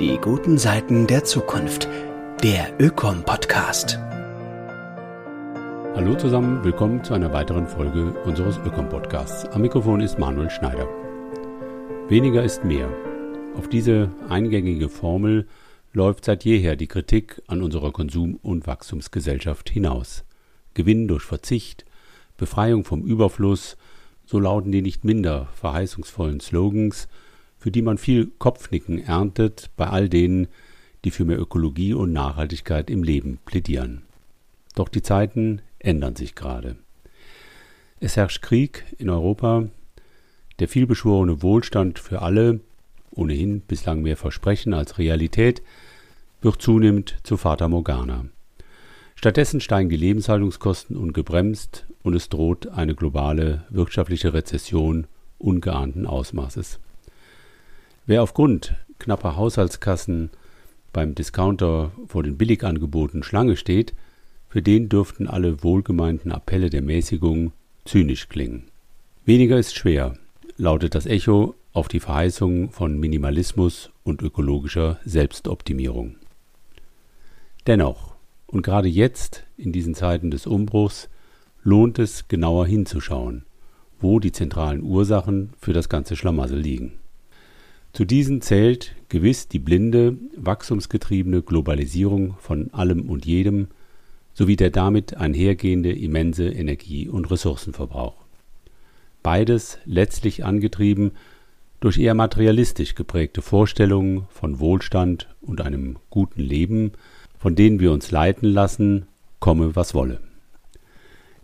Die guten Seiten der Zukunft. Der Ökom-Podcast. Hallo zusammen, willkommen zu einer weiteren Folge unseres Ökom-Podcasts. Am Mikrofon ist Manuel Schneider. Weniger ist mehr. Auf diese eingängige Formel läuft seit jeher die Kritik an unserer Konsum- und Wachstumsgesellschaft hinaus. Gewinn durch Verzicht, Befreiung vom Überfluss, so lauten die nicht minder verheißungsvollen Slogans, für die man viel Kopfnicken erntet bei all denen, die für mehr Ökologie und Nachhaltigkeit im Leben plädieren. Doch die Zeiten ändern sich gerade. Es herrscht Krieg in Europa, der vielbeschworene Wohlstand für alle, ohnehin bislang mehr Versprechen als Realität, wird zunehmend zu Fata Morgana. Stattdessen steigen die Lebenshaltungskosten ungebremst und es droht eine globale wirtschaftliche Rezession ungeahnten Ausmaßes. Wer aufgrund knapper Haushaltskassen beim Discounter vor den Billigangeboten Schlange steht, für den dürften alle wohlgemeinten Appelle der Mäßigung zynisch klingen. Weniger ist schwer, lautet das Echo auf die Verheißung von Minimalismus und ökologischer Selbstoptimierung. Dennoch, und gerade jetzt, in diesen Zeiten des Umbruchs, lohnt es genauer hinzuschauen, wo die zentralen Ursachen für das ganze Schlamassel liegen. Zu diesen zählt gewiss die blinde, wachstumsgetriebene Globalisierung von allem und jedem sowie der damit einhergehende immense Energie- und Ressourcenverbrauch. Beides letztlich angetrieben durch eher materialistisch geprägte Vorstellungen von Wohlstand und einem guten Leben, von denen wir uns leiten lassen, komme was wolle.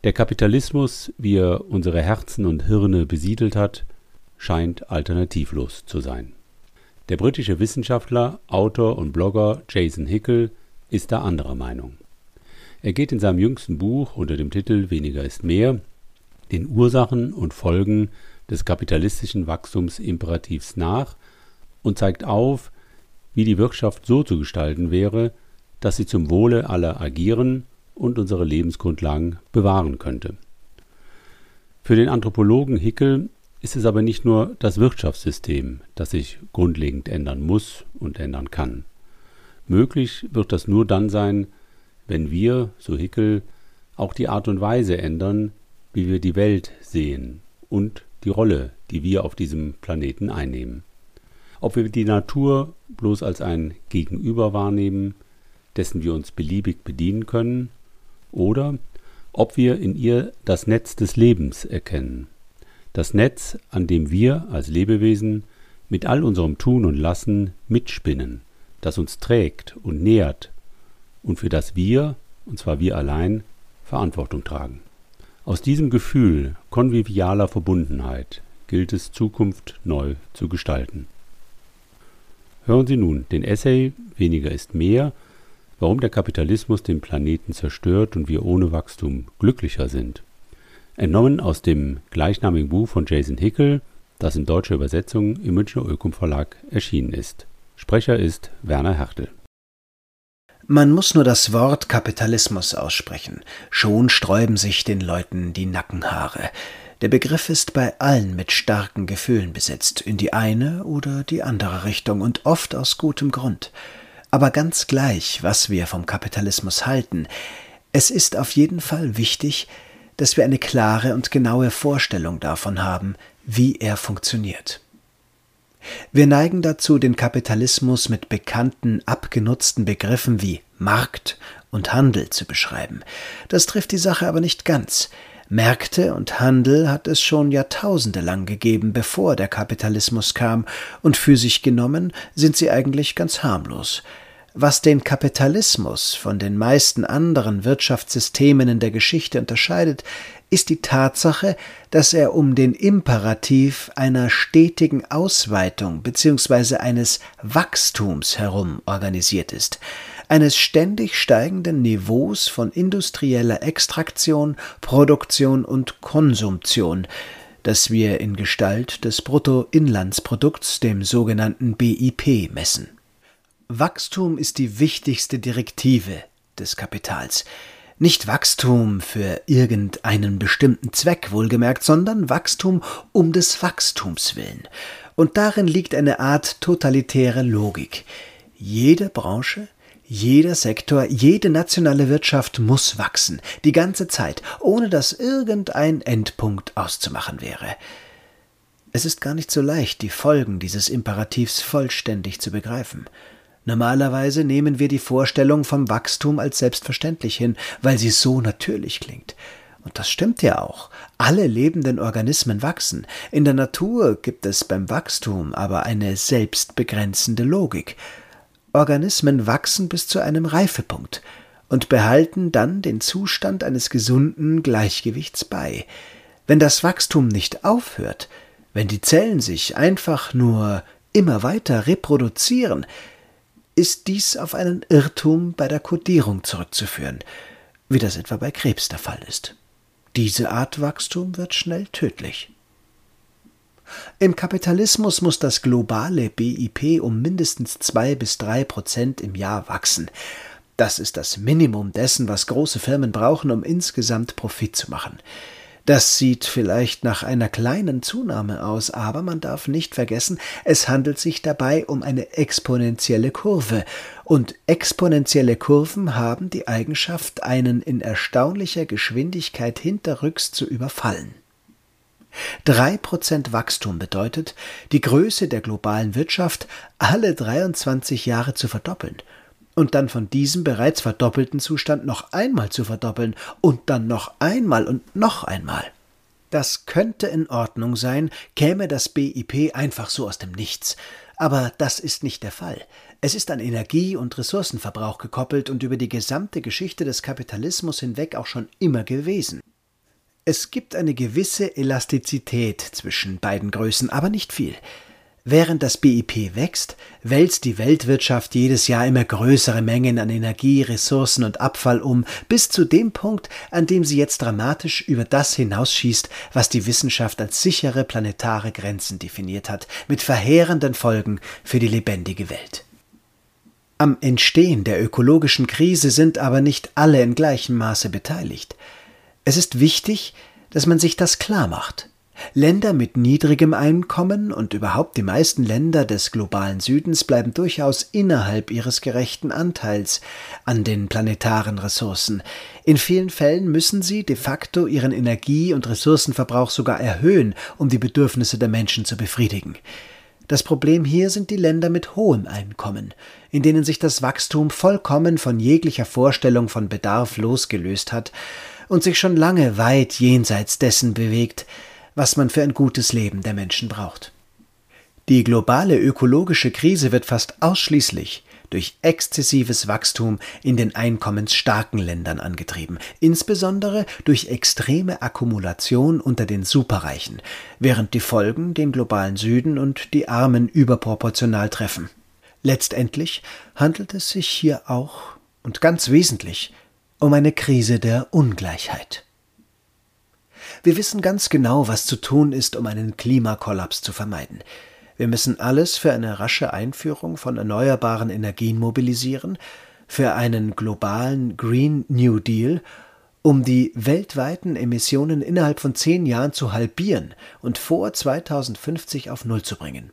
Der Kapitalismus, wie er unsere Herzen und Hirne besiedelt hat, scheint alternativlos zu sein. Der britische Wissenschaftler, Autor und Blogger Jason Hickel ist da anderer Meinung. Er geht in seinem jüngsten Buch unter dem Titel Weniger ist mehr den Ursachen und Folgen des kapitalistischen Wachstumsimperativs nach und zeigt auf, wie die Wirtschaft so zu gestalten wäre, dass sie zum Wohle aller agieren und unsere Lebensgrundlagen bewahren könnte. Für den Anthropologen Hickel ist es aber nicht nur das Wirtschaftssystem, das sich grundlegend ändern muss und ändern kann. Möglich wird das nur dann sein, wenn wir, so Hickel, auch die Art und Weise ändern, wie wir die Welt sehen und die Rolle, die wir auf diesem Planeten einnehmen. Ob wir die Natur bloß als ein Gegenüber wahrnehmen, dessen wir uns beliebig bedienen können, oder ob wir in ihr das Netz des Lebens erkennen, das Netz, an dem wir als Lebewesen mit all unserem Tun und Lassen mitspinnen, das uns trägt und nährt und für das wir, und zwar wir allein, Verantwortung tragen. Aus diesem Gefühl konvivialer Verbundenheit gilt es Zukunft neu zu gestalten. Hören Sie nun den Essay Weniger ist mehr, warum der Kapitalismus den Planeten zerstört und wir ohne Wachstum glücklicher sind entnommen aus dem gleichnamigen Buch von Jason Hickel, das in deutscher Übersetzung im Münchner Ökom Verlag erschienen ist. Sprecher ist Werner Hertel. Man muss nur das Wort Kapitalismus aussprechen, schon sträuben sich den Leuten die Nackenhaare. Der Begriff ist bei allen mit starken Gefühlen besetzt, in die eine oder die andere Richtung und oft aus gutem Grund. Aber ganz gleich, was wir vom Kapitalismus halten, es ist auf jeden Fall wichtig, dass wir eine klare und genaue Vorstellung davon haben, wie er funktioniert. Wir neigen dazu, den Kapitalismus mit bekannten, abgenutzten Begriffen wie Markt und Handel zu beschreiben. Das trifft die Sache aber nicht ganz. Märkte und Handel hat es schon Jahrtausende lang gegeben, bevor der Kapitalismus kam, und für sich genommen sind sie eigentlich ganz harmlos. Was den Kapitalismus von den meisten anderen Wirtschaftssystemen in der Geschichte unterscheidet, ist die Tatsache, dass er um den Imperativ einer stetigen Ausweitung bzw. eines Wachstums herum organisiert ist, eines ständig steigenden Niveaus von industrieller Extraktion, Produktion und Konsumtion, das wir in Gestalt des Bruttoinlandsprodukts, dem sogenannten BIP, messen. Wachstum ist die wichtigste Direktive des Kapitals. Nicht Wachstum für irgendeinen bestimmten Zweck wohlgemerkt, sondern Wachstum um des Wachstums willen. Und darin liegt eine Art totalitäre Logik. Jede Branche, jeder Sektor, jede nationale Wirtschaft muss wachsen, die ganze Zeit, ohne dass irgendein Endpunkt auszumachen wäre. Es ist gar nicht so leicht, die Folgen dieses Imperativs vollständig zu begreifen. Normalerweise nehmen wir die Vorstellung vom Wachstum als selbstverständlich hin, weil sie so natürlich klingt. Und das stimmt ja auch. Alle lebenden Organismen wachsen. In der Natur gibt es beim Wachstum aber eine selbstbegrenzende Logik. Organismen wachsen bis zu einem Reifepunkt und behalten dann den Zustand eines gesunden Gleichgewichts bei. Wenn das Wachstum nicht aufhört, wenn die Zellen sich einfach nur immer weiter reproduzieren, ist dies auf einen Irrtum bei der Kodierung zurückzuführen, wie das etwa bei Krebs der Fall ist. Diese Art Wachstum wird schnell tödlich. Im Kapitalismus muss das globale BIP um mindestens zwei bis drei Prozent im Jahr wachsen. Das ist das Minimum dessen, was große Firmen brauchen, um insgesamt Profit zu machen. Das sieht vielleicht nach einer kleinen Zunahme aus, aber man darf nicht vergessen, es handelt sich dabei um eine exponentielle Kurve, und exponentielle Kurven haben die Eigenschaft, einen in erstaunlicher Geschwindigkeit hinterrücks zu überfallen. Drei Prozent Wachstum bedeutet, die Größe der globalen Wirtschaft alle 23 Jahre zu verdoppeln und dann von diesem bereits verdoppelten Zustand noch einmal zu verdoppeln und dann noch einmal und noch einmal. Das könnte in Ordnung sein, käme das BIP einfach so aus dem Nichts. Aber das ist nicht der Fall. Es ist an Energie- und Ressourcenverbrauch gekoppelt und über die gesamte Geschichte des Kapitalismus hinweg auch schon immer gewesen. Es gibt eine gewisse Elastizität zwischen beiden Größen, aber nicht viel. Während das BIP wächst, wälzt die Weltwirtschaft jedes Jahr immer größere Mengen an Energie, Ressourcen und Abfall um, bis zu dem Punkt, an dem sie jetzt dramatisch über das hinausschießt, was die Wissenschaft als sichere planetare Grenzen definiert hat, mit verheerenden Folgen für die lebendige Welt. Am Entstehen der ökologischen Krise sind aber nicht alle in gleichem Maße beteiligt. Es ist wichtig, dass man sich das klar macht. Länder mit niedrigem Einkommen und überhaupt die meisten Länder des globalen Südens bleiben durchaus innerhalb ihres gerechten Anteils an den planetaren Ressourcen. In vielen Fällen müssen sie de facto ihren Energie- und Ressourcenverbrauch sogar erhöhen, um die Bedürfnisse der Menschen zu befriedigen. Das Problem hier sind die Länder mit hohem Einkommen, in denen sich das Wachstum vollkommen von jeglicher Vorstellung von Bedarf losgelöst hat und sich schon lange weit jenseits dessen bewegt, was man für ein gutes Leben der Menschen braucht. Die globale ökologische Krise wird fast ausschließlich durch exzessives Wachstum in den einkommensstarken Ländern angetrieben, insbesondere durch extreme Akkumulation unter den Superreichen, während die Folgen den globalen Süden und die Armen überproportional treffen. Letztendlich handelt es sich hier auch und ganz wesentlich um eine Krise der Ungleichheit. Wir wissen ganz genau, was zu tun ist, um einen Klimakollaps zu vermeiden. Wir müssen alles für eine rasche Einführung von erneuerbaren Energien mobilisieren, für einen globalen Green New Deal, um die weltweiten Emissionen innerhalb von zehn Jahren zu halbieren und vor 2050 auf Null zu bringen.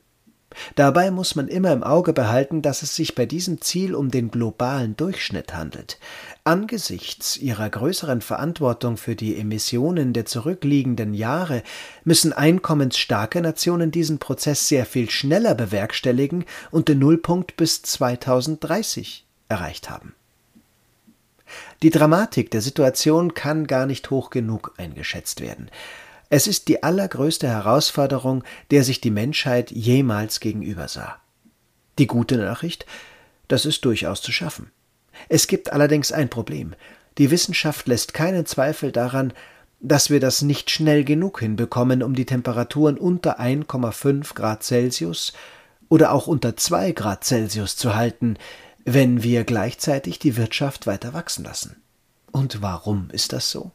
Dabei muss man immer im Auge behalten, dass es sich bei diesem Ziel um den globalen Durchschnitt handelt. Angesichts ihrer größeren Verantwortung für die Emissionen der zurückliegenden Jahre müssen einkommensstarke Nationen diesen Prozess sehr viel schneller bewerkstelligen und den Nullpunkt bis 2030 erreicht haben. Die Dramatik der Situation kann gar nicht hoch genug eingeschätzt werden. Es ist die allergrößte Herausforderung, der sich die Menschheit jemals gegenüber sah. Die gute Nachricht, das ist durchaus zu schaffen. Es gibt allerdings ein Problem. Die Wissenschaft lässt keinen Zweifel daran, dass wir das nicht schnell genug hinbekommen, um die Temperaturen unter 1,5 Grad Celsius oder auch unter 2 Grad Celsius zu halten, wenn wir gleichzeitig die Wirtschaft weiter wachsen lassen. Und warum ist das so?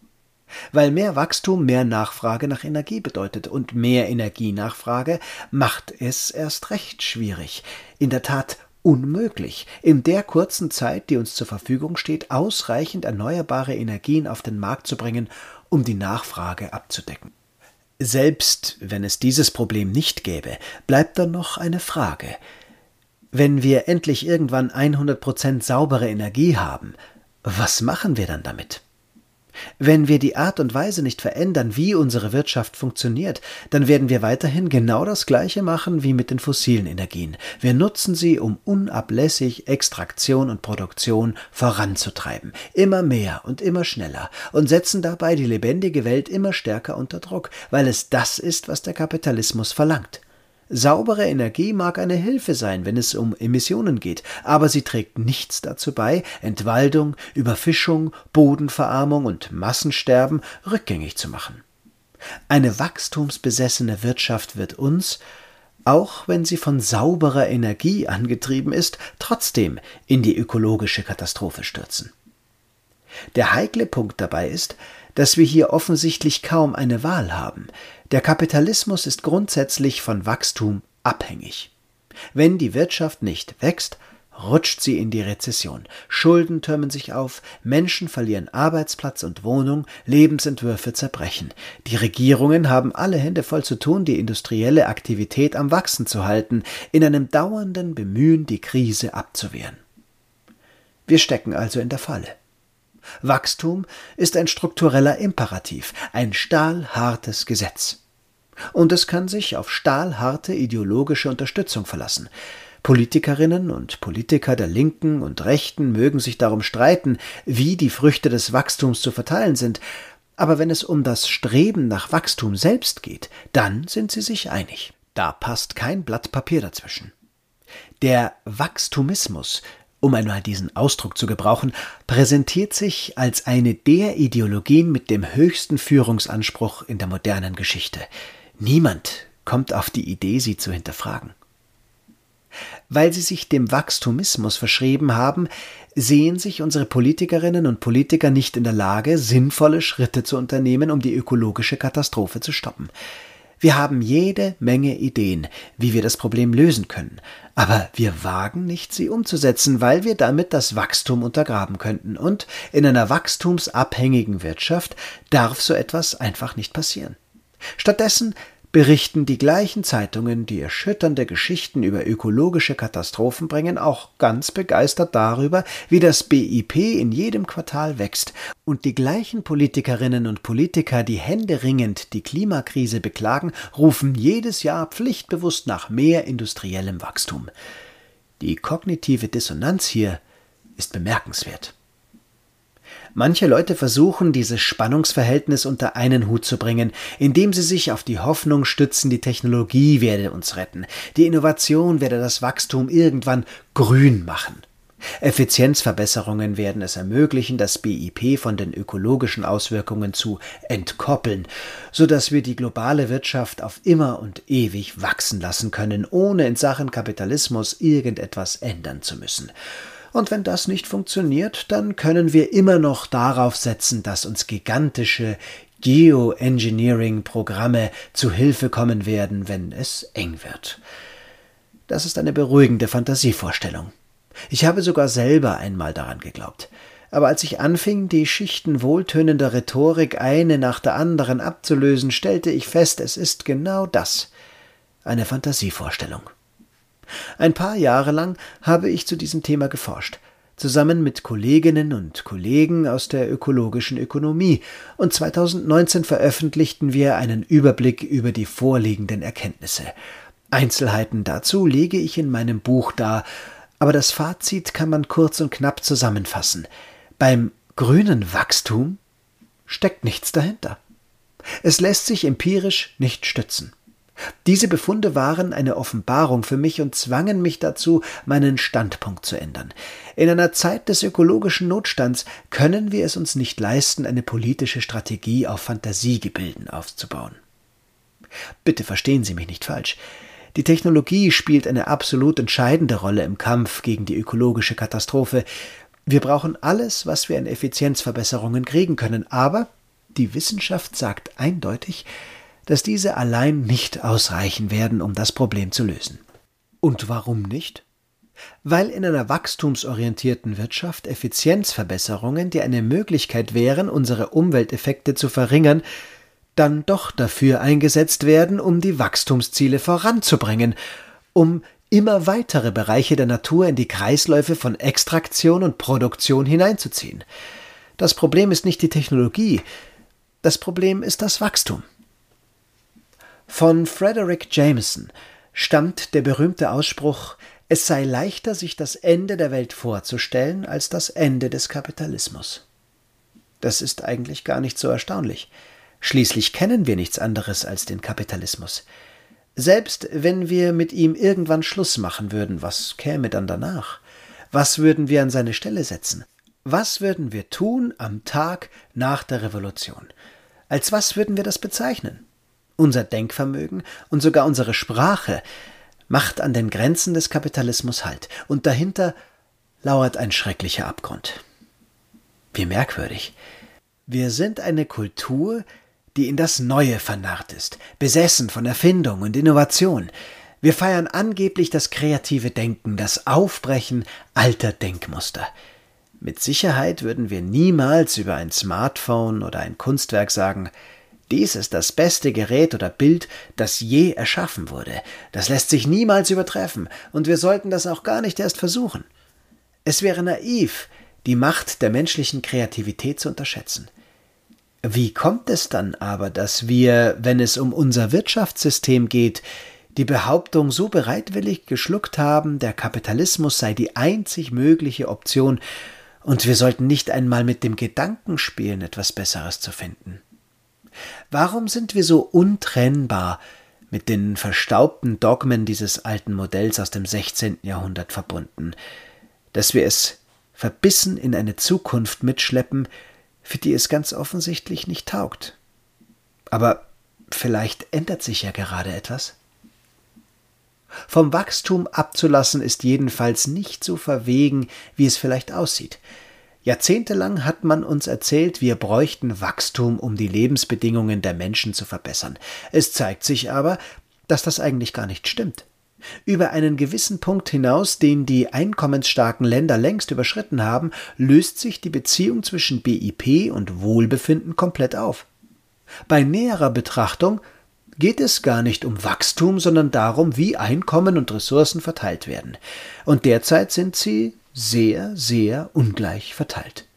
Weil mehr Wachstum mehr Nachfrage nach Energie bedeutet und mehr Energienachfrage macht es erst recht schwierig, in der Tat unmöglich, in der kurzen Zeit, die uns zur Verfügung steht, ausreichend erneuerbare Energien auf den Markt zu bringen, um die Nachfrage abzudecken. Selbst wenn es dieses Problem nicht gäbe, bleibt dann noch eine Frage. Wenn wir endlich irgendwann 100% saubere Energie haben, was machen wir dann damit? Wenn wir die Art und Weise nicht verändern, wie unsere Wirtschaft funktioniert, dann werden wir weiterhin genau das Gleiche machen wie mit den fossilen Energien. Wir nutzen sie, um unablässig Extraktion und Produktion voranzutreiben, immer mehr und immer schneller, und setzen dabei die lebendige Welt immer stärker unter Druck, weil es das ist, was der Kapitalismus verlangt. Saubere Energie mag eine Hilfe sein, wenn es um Emissionen geht, aber sie trägt nichts dazu bei, Entwaldung, Überfischung, Bodenverarmung und Massensterben rückgängig zu machen. Eine wachstumsbesessene Wirtschaft wird uns, auch wenn sie von sauberer Energie angetrieben ist, trotzdem in die ökologische Katastrophe stürzen. Der heikle Punkt dabei ist, dass wir hier offensichtlich kaum eine Wahl haben. Der Kapitalismus ist grundsätzlich von Wachstum abhängig. Wenn die Wirtschaft nicht wächst, rutscht sie in die Rezession. Schulden türmen sich auf, Menschen verlieren Arbeitsplatz und Wohnung, Lebensentwürfe zerbrechen. Die Regierungen haben alle Hände voll zu tun, die industrielle Aktivität am Wachsen zu halten, in einem dauernden Bemühen, die Krise abzuwehren. Wir stecken also in der Falle. Wachstum ist ein struktureller Imperativ, ein stahlhartes Gesetz. Und es kann sich auf stahlharte ideologische Unterstützung verlassen. Politikerinnen und Politiker der Linken und Rechten mögen sich darum streiten, wie die Früchte des Wachstums zu verteilen sind, aber wenn es um das Streben nach Wachstum selbst geht, dann sind sie sich einig. Da passt kein Blatt Papier dazwischen. Der Wachstumismus um einmal diesen Ausdruck zu gebrauchen, präsentiert sich als eine der Ideologien mit dem höchsten Führungsanspruch in der modernen Geschichte. Niemand kommt auf die Idee, sie zu hinterfragen. Weil sie sich dem Wachstumismus verschrieben haben, sehen sich unsere Politikerinnen und Politiker nicht in der Lage, sinnvolle Schritte zu unternehmen, um die ökologische Katastrophe zu stoppen. Wir haben jede Menge Ideen, wie wir das Problem lösen können, aber wir wagen nicht, sie umzusetzen, weil wir damit das Wachstum untergraben könnten, und in einer wachstumsabhängigen Wirtschaft darf so etwas einfach nicht passieren. Stattdessen berichten die gleichen Zeitungen, die erschütternde Geschichten über ökologische Katastrophen bringen, auch ganz begeistert darüber, wie das BIP in jedem Quartal wächst, und die gleichen Politikerinnen und Politiker, die händeringend die Klimakrise beklagen, rufen jedes Jahr pflichtbewusst nach mehr industriellem Wachstum. Die kognitive Dissonanz hier ist bemerkenswert. Manche Leute versuchen, dieses Spannungsverhältnis unter einen Hut zu bringen, indem sie sich auf die Hoffnung stützen, die Technologie werde uns retten, die Innovation werde das Wachstum irgendwann grün machen. Effizienzverbesserungen werden es ermöglichen, das BIP von den ökologischen Auswirkungen zu entkoppeln, so dass wir die globale Wirtschaft auf immer und ewig wachsen lassen können, ohne in Sachen Kapitalismus irgendetwas ändern zu müssen. Und wenn das nicht funktioniert, dann können wir immer noch darauf setzen, dass uns gigantische Geoengineering-Programme zu Hilfe kommen werden, wenn es eng wird. Das ist eine beruhigende Fantasievorstellung. Ich habe sogar selber einmal daran geglaubt. Aber als ich anfing, die Schichten wohltönender Rhetorik eine nach der anderen abzulösen, stellte ich fest, es ist genau das eine Fantasievorstellung. Ein paar Jahre lang habe ich zu diesem Thema geforscht, zusammen mit Kolleginnen und Kollegen aus der ökologischen Ökonomie, und 2019 veröffentlichten wir einen Überblick über die vorliegenden Erkenntnisse. Einzelheiten dazu lege ich in meinem Buch dar, aber das Fazit kann man kurz und knapp zusammenfassen. Beim grünen Wachstum steckt nichts dahinter. Es lässt sich empirisch nicht stützen. Diese Befunde waren eine Offenbarung für mich und zwangen mich dazu, meinen Standpunkt zu ändern. In einer Zeit des ökologischen Notstands können wir es uns nicht leisten, eine politische Strategie auf Fantasiegebilden aufzubauen. Bitte verstehen Sie mich nicht falsch. Die Technologie spielt eine absolut entscheidende Rolle im Kampf gegen die ökologische Katastrophe. Wir brauchen alles, was wir an Effizienzverbesserungen kriegen können, aber die Wissenschaft sagt eindeutig, dass diese allein nicht ausreichen werden, um das Problem zu lösen. Und warum nicht? Weil in einer wachstumsorientierten Wirtschaft Effizienzverbesserungen, die eine Möglichkeit wären, unsere Umwelteffekte zu verringern, dann doch dafür eingesetzt werden, um die Wachstumsziele voranzubringen, um immer weitere Bereiche der Natur in die Kreisläufe von Extraktion und Produktion hineinzuziehen. Das Problem ist nicht die Technologie, das Problem ist das Wachstum. Von Frederick Jameson stammt der berühmte Ausspruch Es sei leichter, sich das Ende der Welt vorzustellen, als das Ende des Kapitalismus. Das ist eigentlich gar nicht so erstaunlich. Schließlich kennen wir nichts anderes als den Kapitalismus. Selbst wenn wir mit ihm irgendwann Schluss machen würden, was käme dann danach? Was würden wir an seine Stelle setzen? Was würden wir tun am Tag nach der Revolution? Als was würden wir das bezeichnen? Unser Denkvermögen und sogar unsere Sprache macht an den Grenzen des Kapitalismus Halt, und dahinter lauert ein schrecklicher Abgrund. Wie merkwürdig. Wir sind eine Kultur, die in das Neue vernarrt ist, besessen von Erfindung und Innovation. Wir feiern angeblich das kreative Denken, das Aufbrechen alter Denkmuster. Mit Sicherheit würden wir niemals über ein Smartphone oder ein Kunstwerk sagen, dies ist das beste Gerät oder Bild, das je erschaffen wurde. Das lässt sich niemals übertreffen, und wir sollten das auch gar nicht erst versuchen. Es wäre naiv, die Macht der menschlichen Kreativität zu unterschätzen. Wie kommt es dann aber, dass wir, wenn es um unser Wirtschaftssystem geht, die Behauptung so bereitwillig geschluckt haben, der Kapitalismus sei die einzig mögliche Option, und wir sollten nicht einmal mit dem Gedanken spielen, etwas Besseres zu finden? Warum sind wir so untrennbar mit den verstaubten Dogmen dieses alten Modells aus dem 16. Jahrhundert verbunden, dass wir es verbissen in eine Zukunft mitschleppen, für die es ganz offensichtlich nicht taugt. Aber vielleicht ändert sich ja gerade etwas. Vom Wachstum abzulassen ist jedenfalls nicht so verwegen, wie es vielleicht aussieht. Jahrzehntelang hat man uns erzählt, wir bräuchten Wachstum, um die Lebensbedingungen der Menschen zu verbessern. Es zeigt sich aber, dass das eigentlich gar nicht stimmt. Über einen gewissen Punkt hinaus, den die einkommensstarken Länder längst überschritten haben, löst sich die Beziehung zwischen BIP und Wohlbefinden komplett auf. Bei näherer Betrachtung geht es gar nicht um Wachstum, sondern darum, wie Einkommen und Ressourcen verteilt werden. Und derzeit sind sie sehr, sehr ungleich verteilt.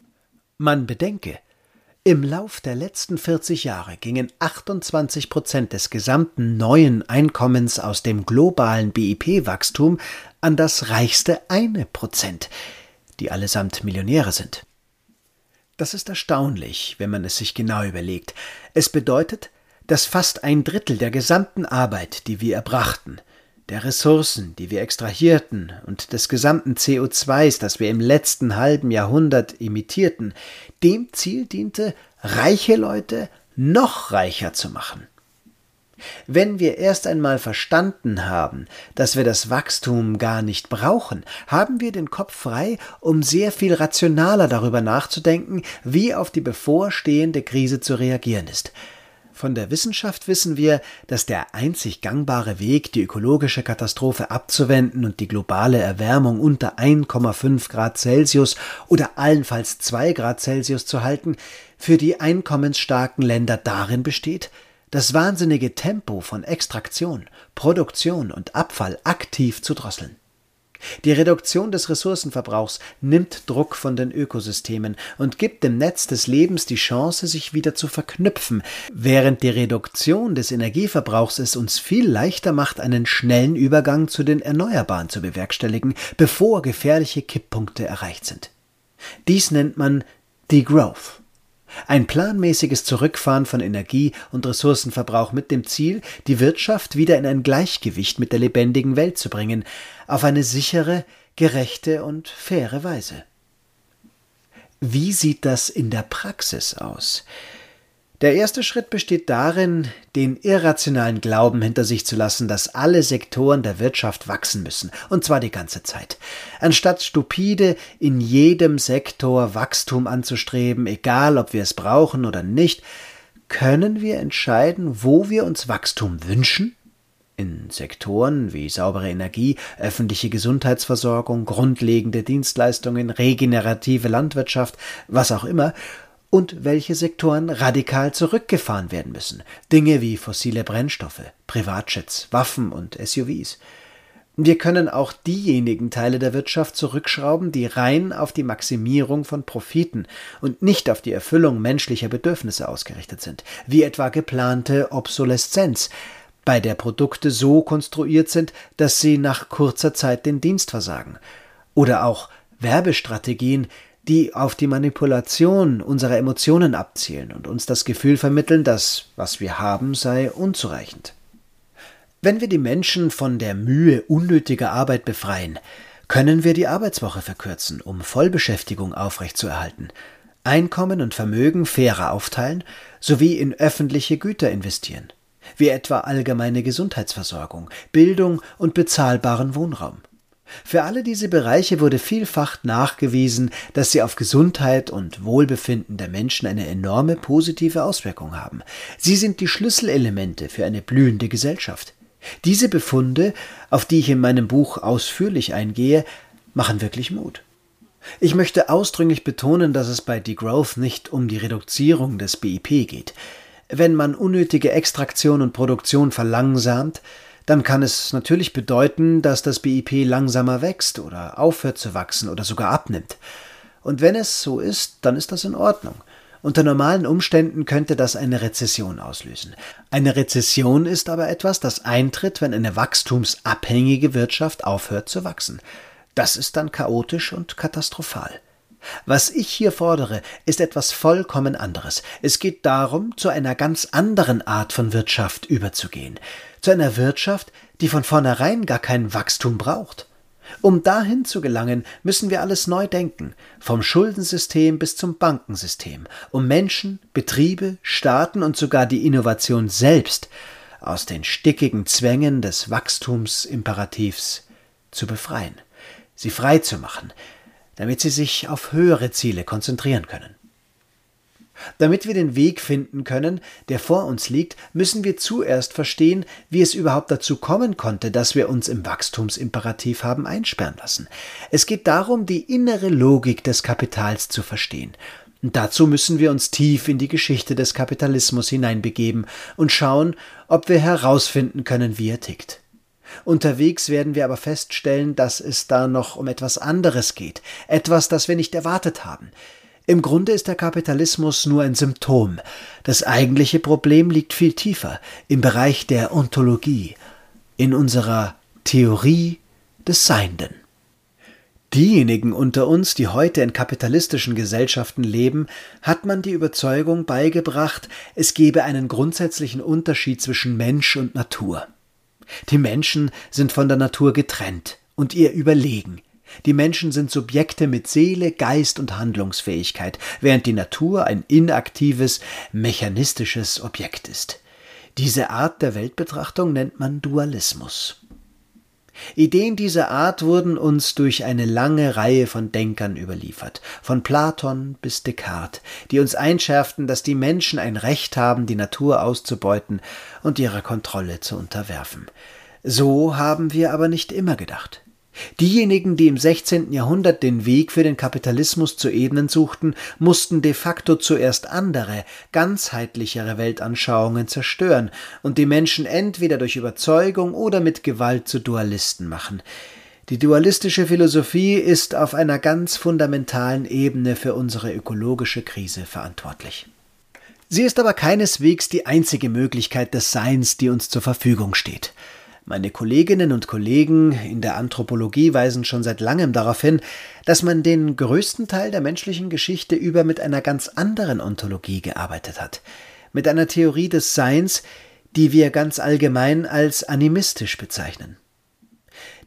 Man bedenke, im Lauf der letzten 40 Jahre gingen 28 Prozent des gesamten neuen Einkommens aus dem globalen BIP-Wachstum an das reichste eine Prozent, die allesamt Millionäre sind. Das ist erstaunlich, wenn man es sich genau überlegt. Es bedeutet, dass fast ein Drittel der gesamten Arbeit, die wir erbrachten, der Ressourcen, die wir extrahierten, und des gesamten CO2s, das wir im letzten halben Jahrhundert imitierten, dem Ziel diente, reiche Leute noch reicher zu machen. Wenn wir erst einmal verstanden haben, dass wir das Wachstum gar nicht brauchen, haben wir den Kopf frei, um sehr viel rationaler darüber nachzudenken, wie auf die bevorstehende Krise zu reagieren ist. Von der Wissenschaft wissen wir, dass der einzig gangbare Weg, die ökologische Katastrophe abzuwenden und die globale Erwärmung unter 1,5 Grad Celsius oder allenfalls 2 Grad Celsius zu halten, für die einkommensstarken Länder darin besteht, das wahnsinnige Tempo von Extraktion, Produktion und Abfall aktiv zu drosseln. Die Reduktion des Ressourcenverbrauchs nimmt Druck von den Ökosystemen und gibt dem Netz des Lebens die Chance, sich wieder zu verknüpfen, während die Reduktion des Energieverbrauchs es uns viel leichter macht, einen schnellen Übergang zu den Erneuerbaren zu bewerkstelligen, bevor gefährliche Kipppunkte erreicht sind. Dies nennt man Degrowth. Ein planmäßiges Zurückfahren von Energie- und Ressourcenverbrauch mit dem Ziel, die Wirtschaft wieder in ein Gleichgewicht mit der lebendigen Welt zu bringen, auf eine sichere, gerechte und faire Weise. Wie sieht das in der Praxis aus? Der erste Schritt besteht darin, den irrationalen Glauben hinter sich zu lassen, dass alle Sektoren der Wirtschaft wachsen müssen, und zwar die ganze Zeit. Anstatt stupide in jedem Sektor Wachstum anzustreben, egal ob wir es brauchen oder nicht, können wir entscheiden, wo wir uns Wachstum wünschen in Sektoren wie saubere Energie, öffentliche Gesundheitsversorgung, grundlegende Dienstleistungen, regenerative Landwirtschaft, was auch immer, und welche Sektoren radikal zurückgefahren werden müssen. Dinge wie fossile Brennstoffe, Privatjets, Waffen und SUVs. Wir können auch diejenigen Teile der Wirtschaft zurückschrauben, die rein auf die Maximierung von Profiten und nicht auf die Erfüllung menschlicher Bedürfnisse ausgerichtet sind, wie etwa geplante Obsoleszenz, bei der Produkte so konstruiert sind, dass sie nach kurzer Zeit den Dienst versagen, oder auch Werbestrategien, die auf die Manipulation unserer Emotionen abzielen und uns das Gefühl vermitteln, dass was wir haben sei unzureichend. Wenn wir die Menschen von der Mühe unnötiger Arbeit befreien, können wir die Arbeitswoche verkürzen, um Vollbeschäftigung aufrechtzuerhalten, Einkommen und Vermögen fairer aufteilen sowie in öffentliche Güter investieren, wie etwa allgemeine Gesundheitsversorgung, Bildung und bezahlbaren Wohnraum. Für alle diese Bereiche wurde vielfach nachgewiesen, dass sie auf Gesundheit und Wohlbefinden der Menschen eine enorme positive Auswirkung haben. Sie sind die Schlüsselelemente für eine blühende Gesellschaft. Diese Befunde, auf die ich in meinem Buch ausführlich eingehe, machen wirklich Mut. Ich möchte ausdrücklich betonen, dass es bei Degrowth nicht um die Reduzierung des BIP geht. Wenn man unnötige Extraktion und Produktion verlangsamt, dann kann es natürlich bedeuten, dass das BIP langsamer wächst oder aufhört zu wachsen oder sogar abnimmt. Und wenn es so ist, dann ist das in Ordnung. Unter normalen Umständen könnte das eine Rezession auslösen. Eine Rezession ist aber etwas, das eintritt, wenn eine wachstumsabhängige Wirtschaft aufhört zu wachsen. Das ist dann chaotisch und katastrophal. Was ich hier fordere, ist etwas vollkommen anderes. Es geht darum, zu einer ganz anderen Art von Wirtschaft überzugehen. Zu einer Wirtschaft, die von vornherein gar kein Wachstum braucht. Um dahin zu gelangen, müssen wir alles neu denken, vom Schuldensystem bis zum Bankensystem, um Menschen, Betriebe, Staaten und sogar die Innovation selbst aus den stickigen Zwängen des Wachstumsimperativs zu befreien, sie frei zu machen, damit sie sich auf höhere Ziele konzentrieren können. Damit wir den Weg finden können, der vor uns liegt, müssen wir zuerst verstehen, wie es überhaupt dazu kommen konnte, dass wir uns im Wachstumsimperativ haben einsperren lassen. Es geht darum, die innere Logik des Kapitals zu verstehen. Und dazu müssen wir uns tief in die Geschichte des Kapitalismus hineinbegeben und schauen, ob wir herausfinden können, wie er tickt. Unterwegs werden wir aber feststellen, dass es da noch um etwas anderes geht, etwas, das wir nicht erwartet haben. Im Grunde ist der Kapitalismus nur ein Symptom. Das eigentliche Problem liegt viel tiefer, im Bereich der Ontologie, in unserer Theorie des Seienden. Diejenigen unter uns, die heute in kapitalistischen Gesellschaften leben, hat man die Überzeugung beigebracht, es gebe einen grundsätzlichen Unterschied zwischen Mensch und Natur. Die Menschen sind von der Natur getrennt und ihr überlegen. Die Menschen sind Subjekte mit Seele, Geist und Handlungsfähigkeit, während die Natur ein inaktives, mechanistisches Objekt ist. Diese Art der Weltbetrachtung nennt man Dualismus. Ideen dieser Art wurden uns durch eine lange Reihe von Denkern überliefert, von Platon bis Descartes, die uns einschärften, dass die Menschen ein Recht haben, die Natur auszubeuten und ihrer Kontrolle zu unterwerfen. So haben wir aber nicht immer gedacht. Diejenigen, die im 16. Jahrhundert den Weg für den Kapitalismus zu ebnen suchten, mussten de facto zuerst andere, ganzheitlichere Weltanschauungen zerstören und die Menschen entweder durch Überzeugung oder mit Gewalt zu Dualisten machen. Die dualistische Philosophie ist auf einer ganz fundamentalen Ebene für unsere ökologische Krise verantwortlich. Sie ist aber keineswegs die einzige Möglichkeit des Seins, die uns zur Verfügung steht. Meine Kolleginnen und Kollegen in der Anthropologie weisen schon seit langem darauf hin, dass man den größten Teil der menschlichen Geschichte über mit einer ganz anderen Ontologie gearbeitet hat, mit einer Theorie des Seins, die wir ganz allgemein als animistisch bezeichnen.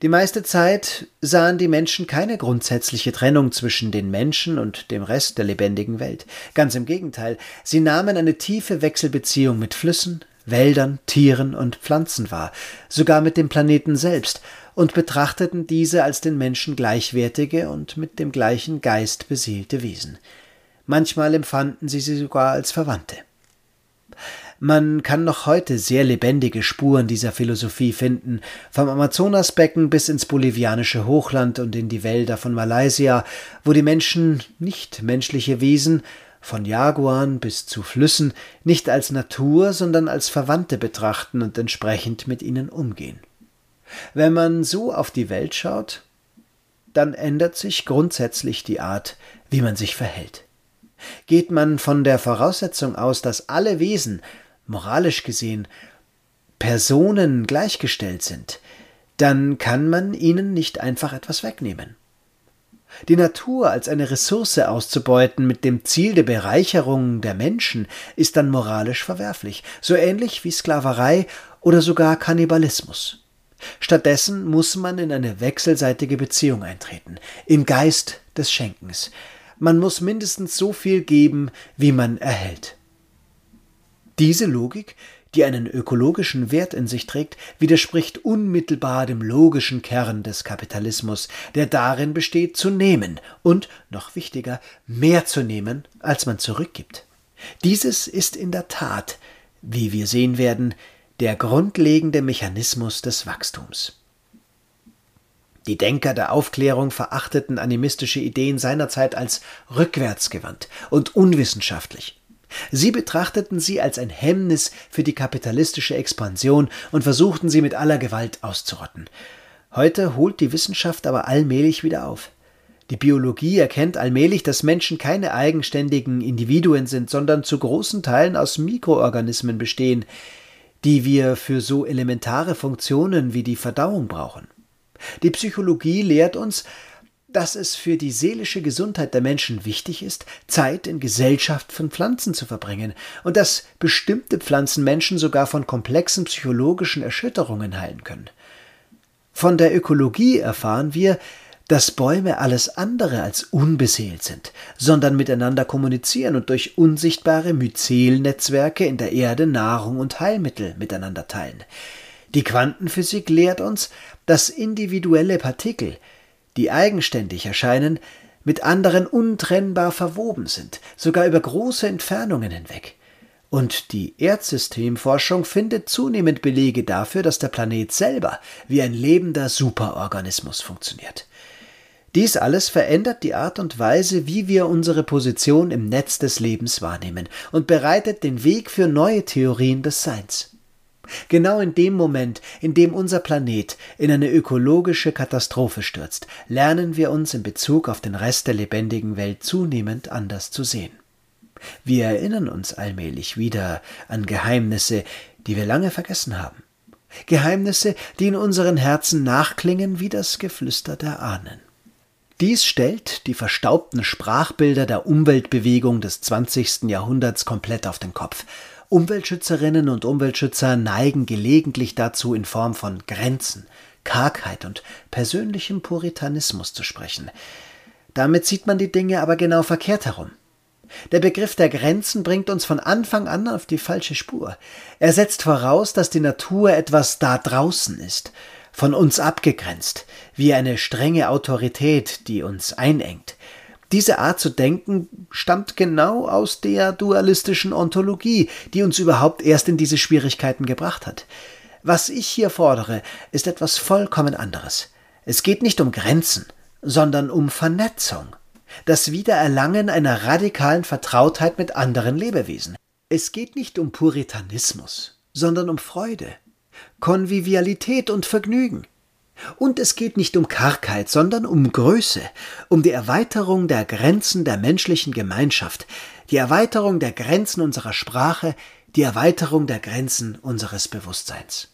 Die meiste Zeit sahen die Menschen keine grundsätzliche Trennung zwischen den Menschen und dem Rest der lebendigen Welt. Ganz im Gegenteil, sie nahmen eine tiefe Wechselbeziehung mit Flüssen, Wäldern, Tieren und Pflanzen wahr, sogar mit dem Planeten selbst, und betrachteten diese als den Menschen gleichwertige und mit dem gleichen Geist besiedelte Wesen. Manchmal empfanden sie sie sogar als Verwandte. Man kann noch heute sehr lebendige Spuren dieser Philosophie finden, vom Amazonasbecken bis ins bolivianische Hochland und in die Wälder von Malaysia, wo die Menschen nicht menschliche Wesen, von Jaguaren bis zu Flüssen, nicht als Natur, sondern als Verwandte betrachten und entsprechend mit ihnen umgehen. Wenn man so auf die Welt schaut, dann ändert sich grundsätzlich die Art, wie man sich verhält. Geht man von der Voraussetzung aus, dass alle Wesen, moralisch gesehen, Personen gleichgestellt sind, dann kann man ihnen nicht einfach etwas wegnehmen. Die Natur als eine Ressource auszubeuten mit dem Ziel der Bereicherung der Menschen ist dann moralisch verwerflich, so ähnlich wie Sklaverei oder sogar Kannibalismus. Stattdessen muss man in eine wechselseitige Beziehung eintreten, im Geist des Schenkens. Man muss mindestens so viel geben, wie man erhält. Diese Logik die einen ökologischen Wert in sich trägt, widerspricht unmittelbar dem logischen Kern des Kapitalismus, der darin besteht, zu nehmen und, noch wichtiger, mehr zu nehmen, als man zurückgibt. Dieses ist in der Tat, wie wir sehen werden, der grundlegende Mechanismus des Wachstums. Die Denker der Aufklärung verachteten animistische Ideen seinerzeit als rückwärtsgewandt und unwissenschaftlich. Sie betrachteten sie als ein Hemmnis für die kapitalistische Expansion und versuchten sie mit aller Gewalt auszurotten. Heute holt die Wissenschaft aber allmählich wieder auf. Die Biologie erkennt allmählich, dass Menschen keine eigenständigen Individuen sind, sondern zu großen Teilen aus Mikroorganismen bestehen, die wir für so elementare Funktionen wie die Verdauung brauchen. Die Psychologie lehrt uns, dass es für die seelische Gesundheit der Menschen wichtig ist, Zeit in Gesellschaft von Pflanzen zu verbringen und dass bestimmte Pflanzen Menschen sogar von komplexen psychologischen Erschütterungen heilen können. Von der Ökologie erfahren wir, dass Bäume alles andere als unbeseelt sind, sondern miteinander kommunizieren und durch unsichtbare Myzelnetzwerke in der Erde Nahrung und Heilmittel miteinander teilen. Die Quantenphysik lehrt uns, dass individuelle Partikel, die eigenständig erscheinen, mit anderen untrennbar verwoben sind, sogar über große Entfernungen hinweg. Und die Erdsystemforschung findet zunehmend Belege dafür, dass der Planet selber wie ein lebender Superorganismus funktioniert. Dies alles verändert die Art und Weise, wie wir unsere Position im Netz des Lebens wahrnehmen und bereitet den Weg für neue Theorien des Seins. Genau in dem Moment, in dem unser Planet in eine ökologische Katastrophe stürzt, lernen wir uns in Bezug auf den Rest der lebendigen Welt zunehmend anders zu sehen. Wir erinnern uns allmählich wieder an Geheimnisse, die wir lange vergessen haben. Geheimnisse, die in unseren Herzen nachklingen wie das Geflüster der Ahnen. Dies stellt die verstaubten Sprachbilder der Umweltbewegung des 20. Jahrhunderts komplett auf den Kopf Umweltschützerinnen und Umweltschützer neigen gelegentlich dazu, in Form von Grenzen, Kargheit und persönlichem Puritanismus zu sprechen. Damit sieht man die Dinge aber genau verkehrt herum. Der Begriff der Grenzen bringt uns von Anfang an auf die falsche Spur. Er setzt voraus, dass die Natur etwas da draußen ist, von uns abgegrenzt, wie eine strenge Autorität, die uns einengt. Diese Art zu denken stammt genau aus der dualistischen Ontologie, die uns überhaupt erst in diese Schwierigkeiten gebracht hat. Was ich hier fordere, ist etwas vollkommen anderes. Es geht nicht um Grenzen, sondern um Vernetzung, das Wiedererlangen einer radikalen Vertrautheit mit anderen Lebewesen. Es geht nicht um Puritanismus, sondern um Freude, Konvivialität und Vergnügen. Und es geht nicht um Kargheit, sondern um Größe, um die Erweiterung der Grenzen der menschlichen Gemeinschaft, die Erweiterung der Grenzen unserer Sprache, die Erweiterung der Grenzen unseres Bewusstseins.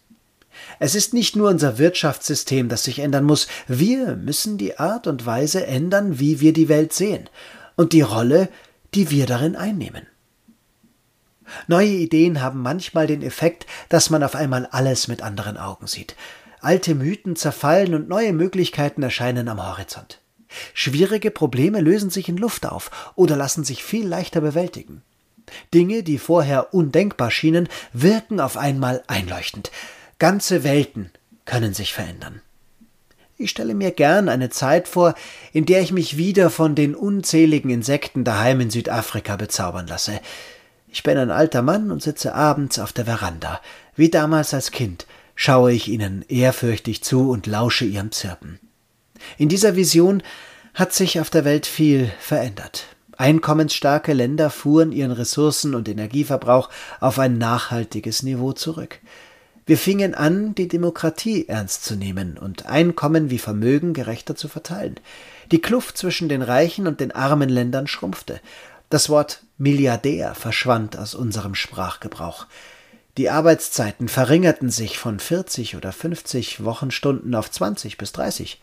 Es ist nicht nur unser Wirtschaftssystem, das sich ändern muss, wir müssen die Art und Weise ändern, wie wir die Welt sehen und die Rolle, die wir darin einnehmen. Neue Ideen haben manchmal den Effekt, dass man auf einmal alles mit anderen Augen sieht, alte Mythen zerfallen und neue Möglichkeiten erscheinen am Horizont. Schwierige Probleme lösen sich in Luft auf oder lassen sich viel leichter bewältigen. Dinge, die vorher undenkbar schienen, wirken auf einmal einleuchtend. Ganze Welten können sich verändern. Ich stelle mir gern eine Zeit vor, in der ich mich wieder von den unzähligen Insekten daheim in Südafrika bezaubern lasse. Ich bin ein alter Mann und sitze abends auf der Veranda, wie damals als Kind, schaue ich ihnen ehrfürchtig zu und lausche ihrem Zirpen. In dieser Vision hat sich auf der Welt viel verändert. Einkommensstarke Länder fuhren ihren Ressourcen- und Energieverbrauch auf ein nachhaltiges Niveau zurück. Wir fingen an, die Demokratie ernst zu nehmen und Einkommen wie Vermögen gerechter zu verteilen. Die Kluft zwischen den reichen und den armen Ländern schrumpfte. Das Wort Milliardär verschwand aus unserem Sprachgebrauch. Die Arbeitszeiten verringerten sich von 40 oder 50 Wochenstunden auf 20 bis 30.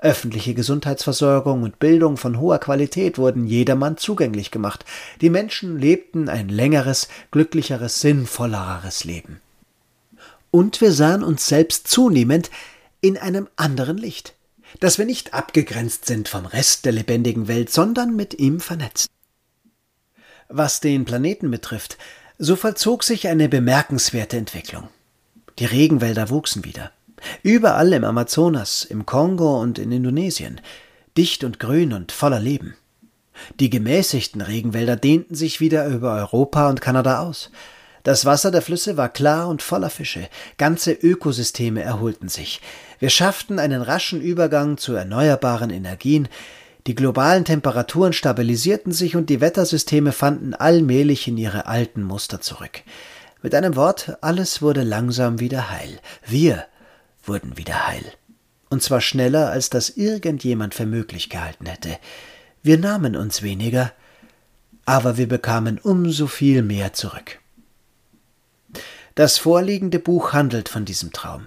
Öffentliche Gesundheitsversorgung und Bildung von hoher Qualität wurden jedermann zugänglich gemacht. Die Menschen lebten ein längeres, glücklicheres, sinnvolleres Leben. Und wir sahen uns selbst zunehmend in einem anderen Licht, dass wir nicht abgegrenzt sind vom Rest der lebendigen Welt, sondern mit ihm vernetzt. Was den Planeten betrifft, so vollzog sich eine bemerkenswerte Entwicklung. Die Regenwälder wuchsen wieder. Überall im Amazonas, im Kongo und in Indonesien, dicht und grün und voller Leben. Die gemäßigten Regenwälder dehnten sich wieder über Europa und Kanada aus. Das Wasser der Flüsse war klar und voller Fische, ganze Ökosysteme erholten sich. Wir schafften einen raschen Übergang zu erneuerbaren Energien, die globalen Temperaturen stabilisierten sich und die Wettersysteme fanden allmählich in ihre alten Muster zurück. Mit einem Wort, alles wurde langsam wieder heil. Wir wurden wieder heil. Und zwar schneller, als das irgendjemand für möglich gehalten hätte. Wir nahmen uns weniger, aber wir bekamen umso viel mehr zurück. Das vorliegende Buch handelt von diesem Traum.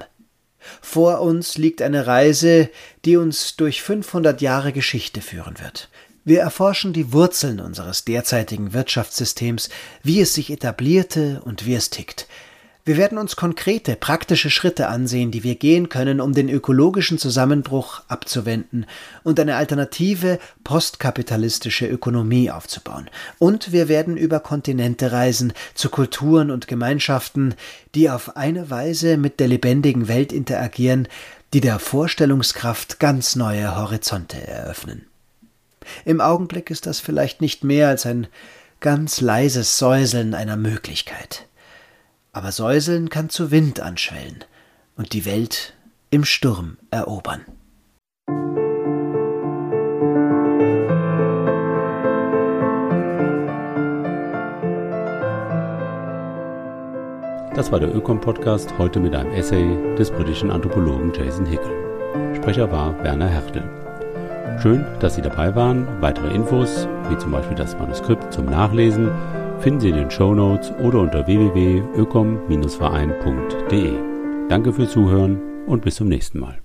Vor uns liegt eine Reise, die uns durch 500 Jahre Geschichte führen wird. Wir erforschen die Wurzeln unseres derzeitigen Wirtschaftssystems, wie es sich etablierte und wie es tickt. Wir werden uns konkrete, praktische Schritte ansehen, die wir gehen können, um den ökologischen Zusammenbruch abzuwenden und eine alternative postkapitalistische Ökonomie aufzubauen. Und wir werden über Kontinente reisen, zu Kulturen und Gemeinschaften, die auf eine Weise mit der lebendigen Welt interagieren, die der Vorstellungskraft ganz neue Horizonte eröffnen. Im Augenblick ist das vielleicht nicht mehr als ein ganz leises Säuseln einer Möglichkeit aber Säuseln kann zu Wind anschwellen und die Welt im Sturm erobern. Das war der Ökom-Podcast heute mit einem Essay des britischen Anthropologen Jason Hickel. Sprecher war Werner Hertel. Schön, dass Sie dabei waren. Weitere Infos, wie zum Beispiel das Manuskript zum Nachlesen, finden Sie in den Show Notes oder unter www.ökom-verein.de. Danke fürs Zuhören und bis zum nächsten Mal.